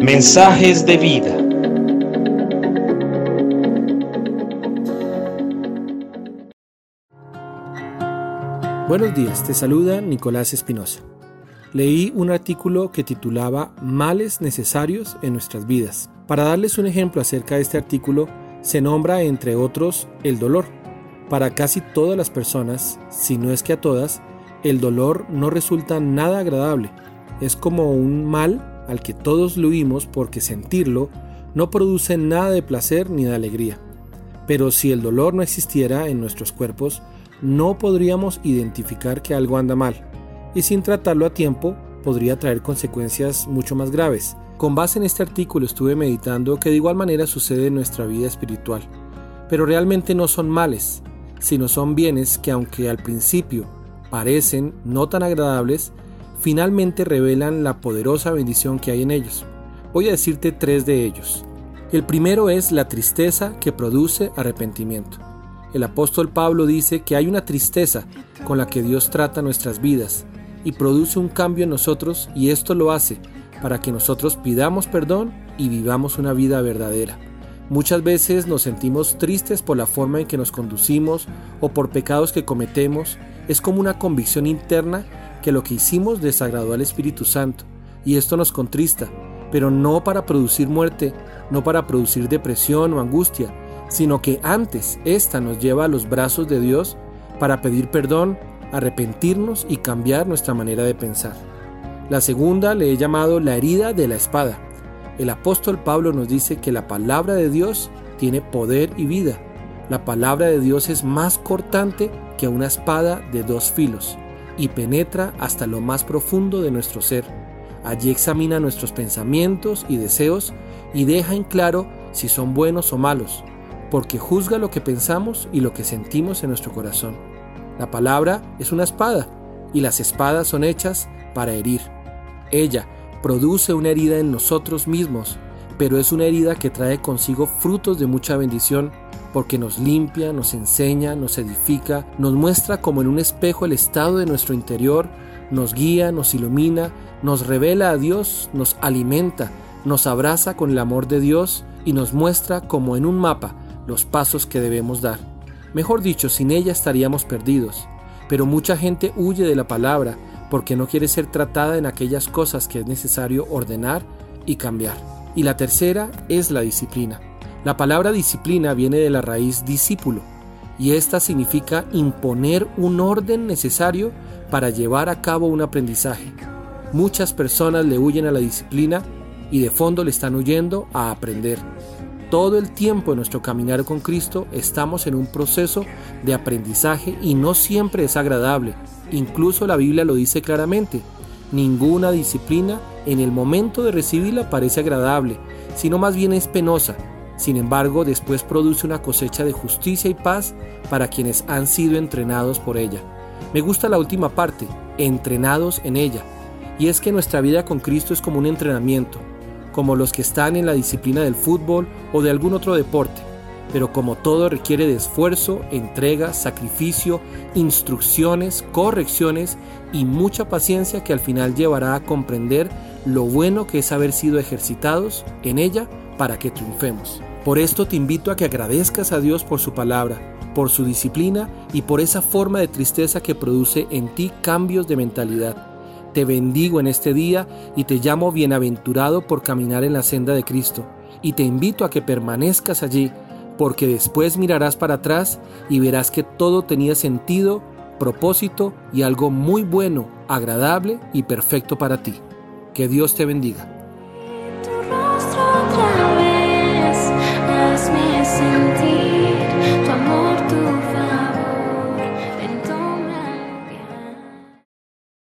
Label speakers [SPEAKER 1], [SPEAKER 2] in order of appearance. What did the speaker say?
[SPEAKER 1] Mensajes de vida.
[SPEAKER 2] Buenos días, te saluda Nicolás Espinosa. Leí un artículo que titulaba Males necesarios en nuestras vidas. Para darles un ejemplo acerca de este artículo, se nombra entre otros el dolor. Para casi todas las personas, si no es que a todas, el dolor no resulta nada agradable. Es como un mal al que todos lo huimos porque sentirlo no produce nada de placer ni de alegría. Pero si el dolor no existiera en nuestros cuerpos, no podríamos identificar que algo anda mal, y sin tratarlo a tiempo podría traer consecuencias mucho más graves. Con base en este artículo estuve meditando que de igual manera sucede en nuestra vida espiritual, pero realmente no son males, sino son bienes que aunque al principio parecen no tan agradables, finalmente revelan la poderosa bendición que hay en ellos. Voy a decirte tres de ellos. El primero es la tristeza que produce arrepentimiento. El apóstol Pablo dice que hay una tristeza con la que Dios trata nuestras vidas y produce un cambio en nosotros y esto lo hace para que nosotros pidamos perdón y vivamos una vida verdadera. Muchas veces nos sentimos tristes por la forma en que nos conducimos o por pecados que cometemos. Es como una convicción interna que lo que hicimos desagradó al Espíritu Santo y esto nos contrista, pero no para producir muerte, no para producir depresión o angustia, sino que antes esta nos lleva a los brazos de Dios para pedir perdón, arrepentirnos y cambiar nuestra manera de pensar. La segunda le he llamado la herida de la espada. El apóstol Pablo nos dice que la palabra de Dios tiene poder y vida. La palabra de Dios es más cortante que una espada de dos filos y penetra hasta lo más profundo de nuestro ser. Allí examina nuestros pensamientos y deseos y deja en claro si son buenos o malos, porque juzga lo que pensamos y lo que sentimos en nuestro corazón. La palabra es una espada y las espadas son hechas para herir. Ella produce una herida en nosotros mismos, pero es una herida que trae consigo frutos de mucha bendición porque nos limpia, nos enseña, nos edifica, nos muestra como en un espejo el estado de nuestro interior, nos guía, nos ilumina, nos revela a Dios, nos alimenta, nos abraza con el amor de Dios y nos muestra como en un mapa los pasos que debemos dar. Mejor dicho, sin ella estaríamos perdidos. Pero mucha gente huye de la palabra porque no quiere ser tratada en aquellas cosas que es necesario ordenar y cambiar. Y la tercera es la disciplina. La palabra disciplina viene de la raíz discípulo y esta significa imponer un orden necesario para llevar a cabo un aprendizaje. Muchas personas le huyen a la disciplina y de fondo le están huyendo a aprender. Todo el tiempo en nuestro caminar con Cristo estamos en un proceso de aprendizaje y no siempre es agradable. Incluso la Biblia lo dice claramente. Ninguna disciplina en el momento de recibirla parece agradable, sino más bien es penosa sin embargo, después produce una cosecha de justicia y paz para quienes han sido entrenados por ella. Me gusta la última parte, entrenados en ella. Y es que nuestra vida con Cristo es como un entrenamiento, como los que están en la disciplina del fútbol o de algún otro deporte. Pero como todo requiere de esfuerzo, entrega, sacrificio, instrucciones, correcciones y mucha paciencia que al final llevará a comprender lo bueno que es haber sido ejercitados en ella para que triunfemos. Por esto te invito a que agradezcas a Dios por su palabra, por su disciplina y por esa forma de tristeza que produce en ti cambios de mentalidad. Te bendigo en este día y te llamo bienaventurado por caminar en la senda de Cristo. Y te invito a que permanezcas allí, porque después mirarás para atrás y verás que todo tenía sentido, propósito y algo muy bueno, agradable y perfecto para ti. Que Dios te bendiga.